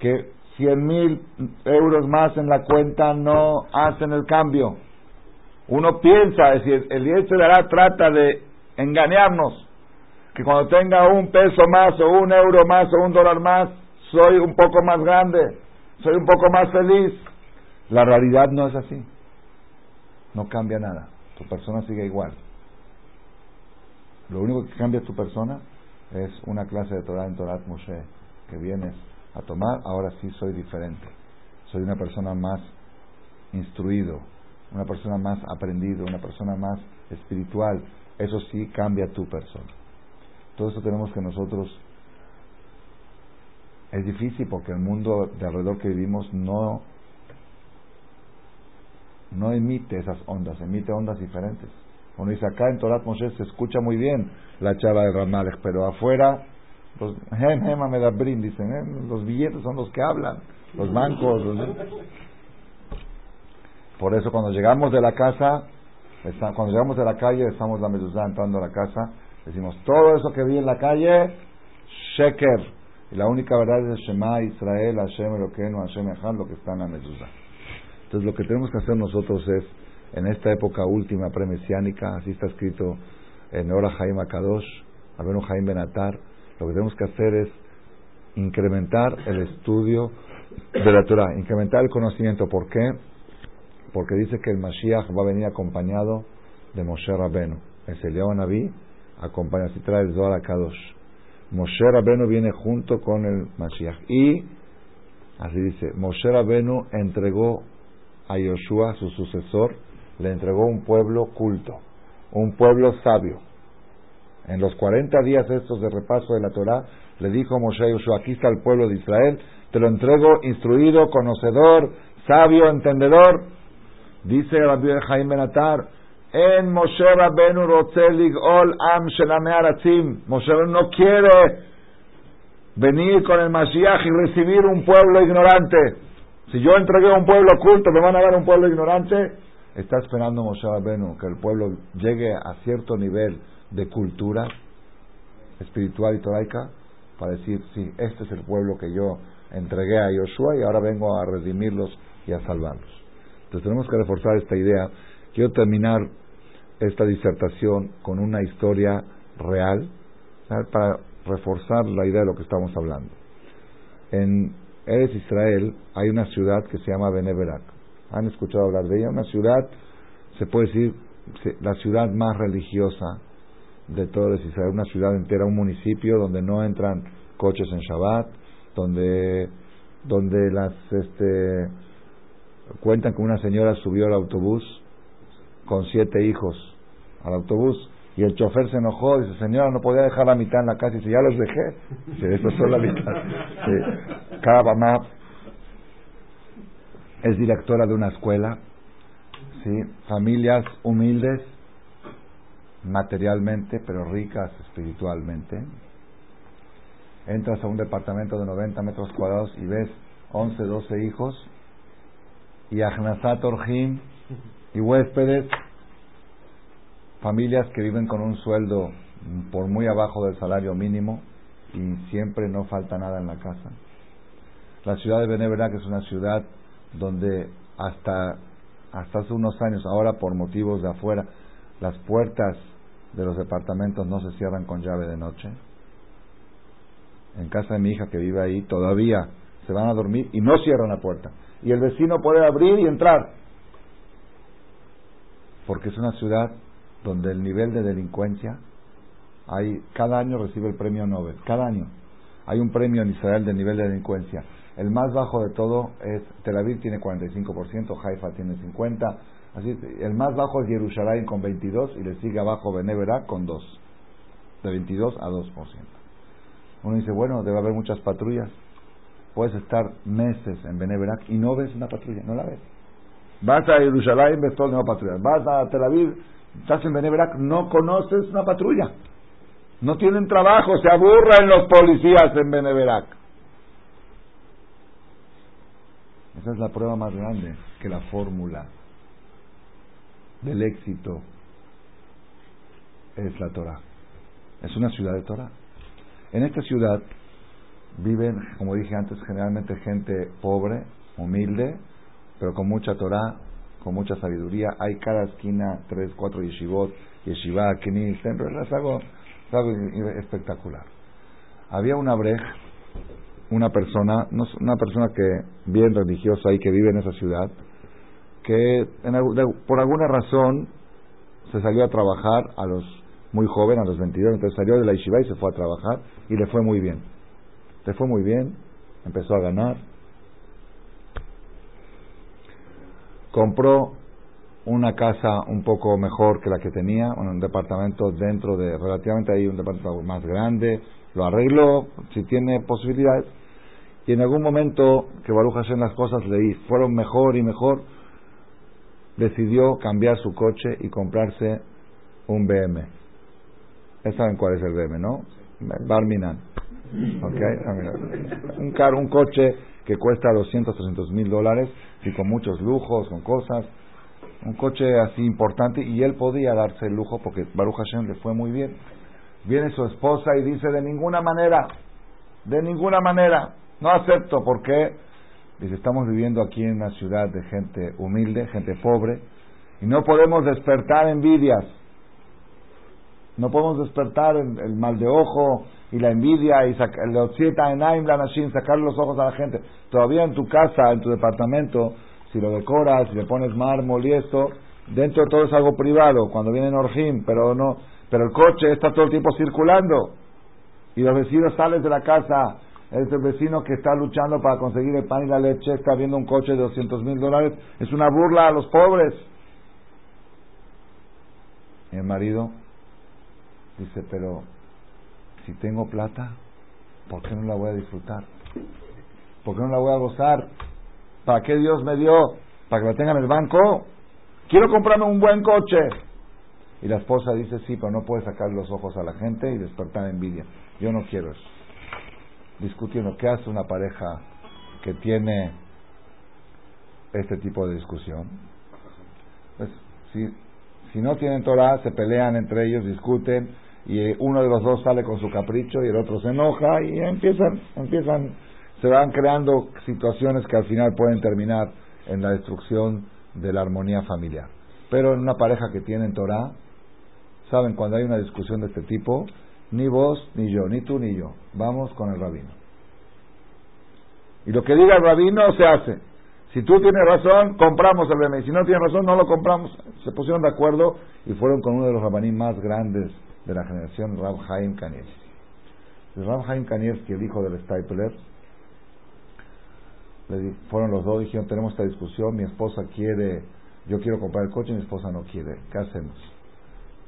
que 100 mil euros más en la cuenta no hacen el cambio. Uno piensa, es decir, el de dará trata de engañarnos, que cuando tenga un peso más o un euro más o un dólar más, soy un poco más grande, soy un poco más feliz. La realidad no es así. No cambia nada. Tu persona sigue igual. Lo único que cambia tu persona es una clase de Torah en Torah Moshe que vienes a tomar. Ahora sí soy diferente. Soy una persona más instruido, una persona más aprendido, una persona más espiritual. Eso sí cambia tu persona. Todo eso tenemos que nosotros. Es difícil porque el mundo de alrededor que vivimos no no emite esas ondas, emite ondas diferentes. Uno dice, acá en Torat Moshe se escucha muy bien la chava de Ramalech, pero afuera, los hem, dicen, ¿eh? los billetes son los que hablan, los bancos. Por eso cuando llegamos de la casa, cuando llegamos de la calle, estamos la mezuzá entrando a la casa, decimos, todo eso que vi en la calle, sheker. Y la única verdad es Shema, Israel, Hashem, Eloqueno, Hashem, Echad, lo que está en la mezuzá. Entonces lo que tenemos que hacer nosotros es en esta época última premesiánica, así está escrito en Ora Jaime Akadosh, Abenu Jaime Benatar, lo que tenemos que hacer es incrementar el estudio de la Torah, incrementar el conocimiento. ¿Por qué? Porque dice que el Mashiach va a venir acompañado de Moshe Rabenu. El León Naví acompaña, así trae el Zohar Akadosh. Moshe Rabenu viene junto con el Mashiach. Y, así dice, Moshe Rabenu entregó a Yoshua, su sucesor, le entregó un pueblo culto, un pueblo sabio. En los 40 días estos de repaso de la Torah, le dijo Moshe Yoshua, aquí está el pueblo de Israel, te lo entrego instruido, conocedor, sabio, entendedor. Dice Rabbi Jaime Benatar, en Moshe Rabenu Rotzelig Ol Am Aratzim. Moshe no quiere venir con el Mashiach y recibir un pueblo ignorante. Si yo entregué a un pueblo culto, ¿me van a dar un pueblo ignorante? está esperando Moshe Rabenu que el pueblo llegue a cierto nivel de cultura espiritual y toraica para decir, sí, este es el pueblo que yo entregué a Yoshua y ahora vengo a redimirlos y a salvarlos. Entonces tenemos que reforzar esta idea. Quiero terminar esta disertación con una historia real para reforzar la idea de lo que estamos hablando. En Eres Israel hay una ciudad que se llama Beneberak han escuchado hablar de ella, una ciudad, se puede decir, la ciudad más religiosa de todo Israel, una ciudad entera, un municipio donde no entran coches en Shabbat, donde, donde las, este, cuentan que una señora subió al autobús con siete hijos al autobús y el chofer se enojó, dice, señora, no podía dejar la mitad en la casa, y dice, ya los dejé, dice, eso es la mitad. Cada mamá es directora de una escuela, ¿sí? familias humildes, materialmente, pero ricas espiritualmente. Entras a un departamento de 90 metros cuadrados y ves 11, 12 hijos y Ahnasat Orjim y huéspedes, familias que viven con un sueldo por muy abajo del salario mínimo y siempre no falta nada en la casa. La ciudad de Beneverac es una ciudad donde hasta, hasta hace unos años, ahora por motivos de afuera, las puertas de los departamentos no se cierran con llave de noche. En casa de mi hija que vive ahí, todavía se van a dormir y no cierran la puerta. Y el vecino puede abrir y entrar. Porque es una ciudad donde el nivel de delincuencia hay cada año recibe el premio Nobel, cada año. Hay un premio en Israel de nivel de delincuencia. El más bajo de todo es Tel Aviv tiene 45%, Haifa tiene 50, así el más bajo es Jerusalén con 22 y le sigue abajo Benevera con 2. De 22 a 2%. Uno dice, bueno, debe haber muchas patrullas. Puedes estar meses en Beneverac y no ves una patrulla, no la ves. Vas a Jerusalén, ves todo, no patrullas. Vas a Tel Aviv, estás en Beneverac, no conoces una patrulla. No tienen trabajo, se aburren los policías en Beneverac. Esa es la prueba más grande que la fórmula del éxito es la Torah. Es una ciudad de Torah. En esta ciudad viven, como dije antes, generalmente gente pobre, humilde, pero con mucha Torah, con mucha sabiduría. Hay cada esquina tres, cuatro yeshivot, yeshiva, knis, es algo es algo espectacular. Había una brej, una persona, una persona que bien religiosa y que vive en esa ciudad, que por alguna razón se salió a trabajar a los muy joven, a los 22, entonces salió de la yeshiva y se fue a trabajar y le fue muy bien. Le fue muy bien, empezó a ganar. Compró una casa un poco mejor que la que tenía, un departamento dentro de, relativamente ahí un departamento más grande, lo arregló, si tiene posibilidades, y en algún momento que Baruch Hashem las cosas le fueron mejor y mejor, decidió cambiar su coche y comprarse un BM. Ya saben cuál es el BM, ¿no? Barminan. Okay. Un, carro, un coche que cuesta 200, 300 mil dólares y con muchos lujos, con cosas un coche así importante y él podía darse el lujo porque Baruch Hashem le fue muy bien. Viene su esposa y dice, de ninguna manera, de ninguna manera, no acepto, porque dice, estamos viviendo aquí en una ciudad de gente humilde, gente pobre, y no podemos despertar envidias, no podemos despertar el, mal de ojo y la envidia y sacar los ojos a la gente. Todavía en tu casa, en tu departamento, si lo decoras, si le pones mármol y esto, dentro de todo es algo privado, cuando viene Orjim, pero no, pero el coche está todo el tiempo circulando y los vecinos salen de la casa, es el vecino que está luchando para conseguir el pan y la leche, está viendo un coche de 200 mil dólares, es una burla a los pobres. Y el marido dice, pero si tengo plata, ¿por qué no la voy a disfrutar? ¿Por qué no la voy a gozar? ¿Para qué Dios me dio? ¿Para que la tenga en el banco? Quiero comprarme un buen coche. Y la esposa dice, sí, pero no puedes sacar los ojos a la gente y despertar envidia. Yo no quiero eso. Discutiendo, ¿qué hace una pareja que tiene este tipo de discusión? Pues, si, si no tienen Torah, se pelean entre ellos, discuten, y uno de los dos sale con su capricho y el otro se enoja y empiezan, empiezan se van creando situaciones que al final pueden terminar en la destrucción de la armonía familiar. Pero en una pareja que tiene Torah, saben, cuando hay una discusión de este tipo, ni vos, ni yo, ni tú, ni yo, vamos con el rabino. Y lo que diga el rabino se hace. Si tú tienes razón, compramos el bebé. Si no tienes razón, no lo compramos. Se pusieron de acuerdo y fueron con uno de los rabaní más grandes de la generación, Rab Haim Kanievski. Rab Haim Kanievski, el hijo del Stapler, fueron los dos, dijeron, tenemos esta discusión, mi esposa quiere, yo quiero comprar el coche, mi esposa no quiere, ¿qué hacemos?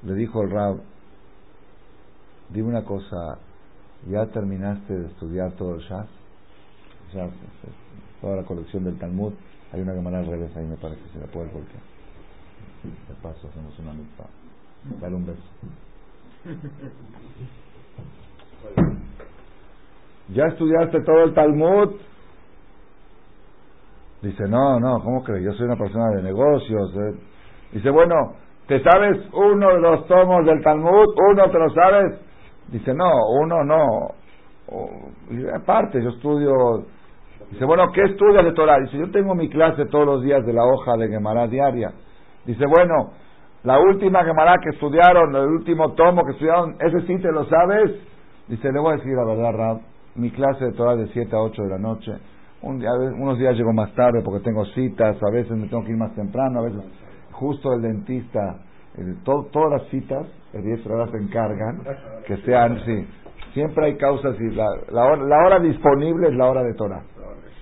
Le dijo el Rab, dime una cosa, ¿ya terminaste de estudiar todo el Shas? Ya, toda la colección del Talmud, hay una que al revés ahí me parece, se la puede voltear. De paso hacemos una mitad. Dale un beso. ¿Ya estudiaste todo el Talmud? Dice, no, no, ¿cómo crees? Yo soy una persona de negocios. Eh". Dice, bueno, ¿te sabes uno de los tomos del Talmud? ¿Uno te lo sabes? Dice, no, uno no. aparte, yo estudio. Dice, bueno, ¿qué estudias de Torah? Dice, yo tengo mi clase todos los días de la hoja de Gemara diaria. Dice, bueno, la última Gemara que estudiaron, el último tomo que estudiaron, ¿ese sí te lo sabes? Dice, le voy a decir la verdad, Rab. Mi clase de Torah de 7 a 8 de la noche unos días llego más tarde porque tengo citas, a veces me tengo que ir más temprano, a veces justo el dentista, todas las citas, el día se encargan que sean, sí, siempre hay causas y la, la, hora, la hora disponible es la hora de Torah.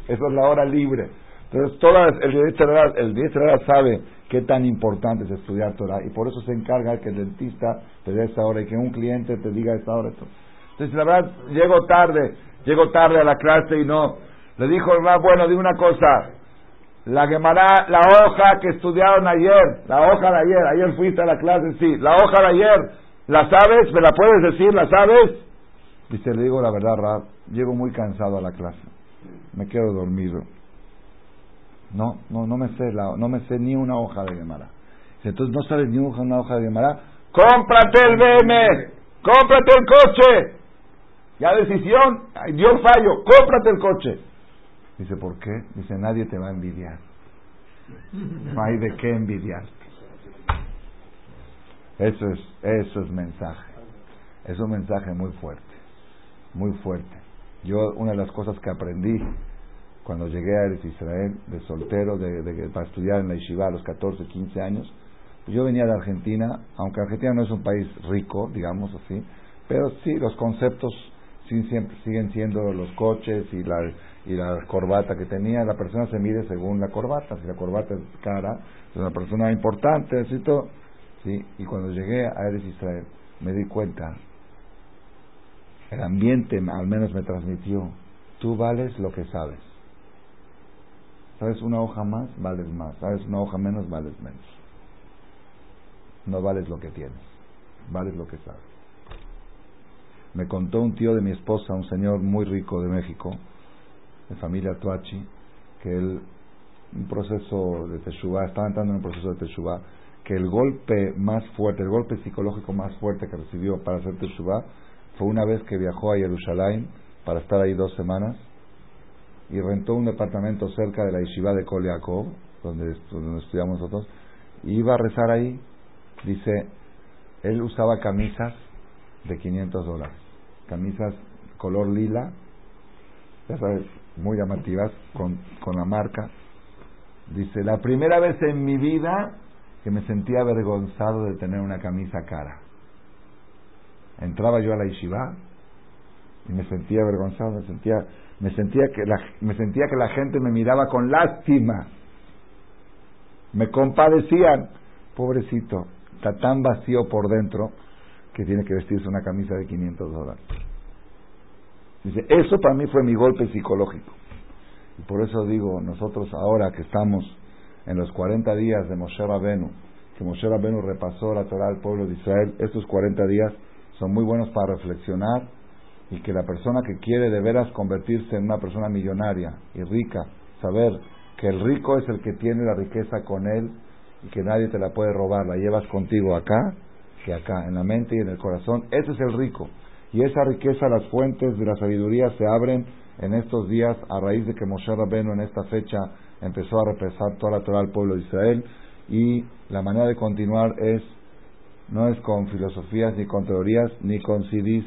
Eso es la hora libre. Entonces, todas, el el hora sabe qué tan importante es estudiar Torah y por eso se encarga que el dentista te dé esa hora y que un cliente te diga esa hora. Entonces, la verdad, llego tarde, llego tarde a la clase y no, le dijo el más bueno, de una cosa. La Gemara, la hoja que estudiaron ayer, la hoja de ayer, ayer fuiste a la clase, sí, la hoja de ayer, ¿la sabes? ¿Me la puedes decir? ¿La sabes? Dice, le digo la verdad, Rab, llego muy cansado a la clase, me quedo dormido. No, no, no me sé, la, no me sé ni una hoja de Gemara. Entonces no sabes ni una hoja de Gemara, cómprate el BM, cómprate el coche. Ya decisión, dio fallo, cómprate el coche. Dice, ¿por qué? Dice, nadie te va a envidiar. No hay de qué envidiar. Eso es, eso es mensaje. Es un mensaje muy fuerte, muy fuerte. Yo, una de las cosas que aprendí cuando llegué a Israel, de soltero, de, para estudiar en la Yeshiva a los 14, 15 años, yo venía de Argentina, aunque Argentina no es un país rico, digamos así, pero sí, los conceptos siguen siendo los coches y la, y la corbata que tenía. La persona se mide según la corbata. Si la corbata es cara, es una persona importante, así todo. ¿sí? Y cuando llegué a Eres Israel, me di cuenta, el ambiente al menos me transmitió, tú vales lo que sabes. ¿Sabes una hoja más? Vales más. ¿Sabes una hoja menos? Vales menos. No vales lo que tienes, vales lo que sabes. Me contó un tío de mi esposa, un señor muy rico de México, de familia Tuachi, que él, un proceso de Teshuvah, estaba entrando en un proceso de Teshuvah, que el golpe más fuerte, el golpe psicológico más fuerte que recibió para hacer Teshuvah fue una vez que viajó a Jerusalén para estar ahí dos semanas y rentó un departamento cerca de la yeshiva de Kol donde, donde estudiamos nosotros, y iba a rezar ahí. Dice, él usaba camisas de 500 dólares. Camisas color lila, ya sabes, muy llamativas, con, con la marca. Dice, la primera vez en mi vida que me sentía avergonzado de tener una camisa cara. Entraba yo a la yeshiva y me sentía avergonzado, me sentía, me sentía que la, me sentía que la gente me miraba con lástima. Me compadecían, pobrecito, está tan vacío por dentro que tiene que vestirse una camisa de 500 dólares. Dice, eso para mí fue mi golpe psicológico. Y por eso digo, nosotros ahora que estamos en los 40 días de Moshe Rabenu, que Moshe Rabenu repasó la Torah al pueblo de Israel, estos 40 días son muy buenos para reflexionar y que la persona que quiere de veras convertirse en una persona millonaria y rica, saber que el rico es el que tiene la riqueza con él y que nadie te la puede robar, la llevas contigo acá que acá, en la mente y en el corazón. Ese es el rico. Y esa riqueza, las fuentes de la sabiduría se abren en estos días a raíz de que Moshe Rabbeinu en esta fecha empezó a represar toda la Torah al pueblo de Israel. Y la manera de continuar es, no es con filosofías, ni con teorías, ni con CDs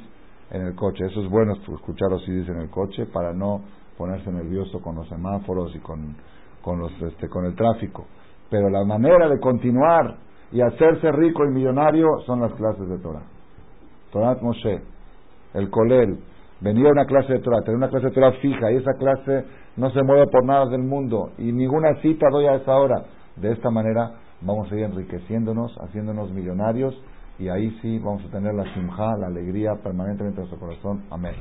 en el coche. Eso es bueno escuchar los CDs en el coche para no ponerse nervioso con los semáforos y con, con, los, este, con el tráfico. Pero la manera de continuar y hacerse rico y millonario son las clases de Torah. Torah Moshe, el Kolel, venir a una clase de Torah, tener una clase de Torah fija y esa clase no se mueve por nada del mundo y ninguna cita doy a esa hora. De esta manera vamos a ir enriqueciéndonos, haciéndonos millonarios y ahí sí vamos a tener la simja, la alegría permanentemente en nuestro corazón. Amén.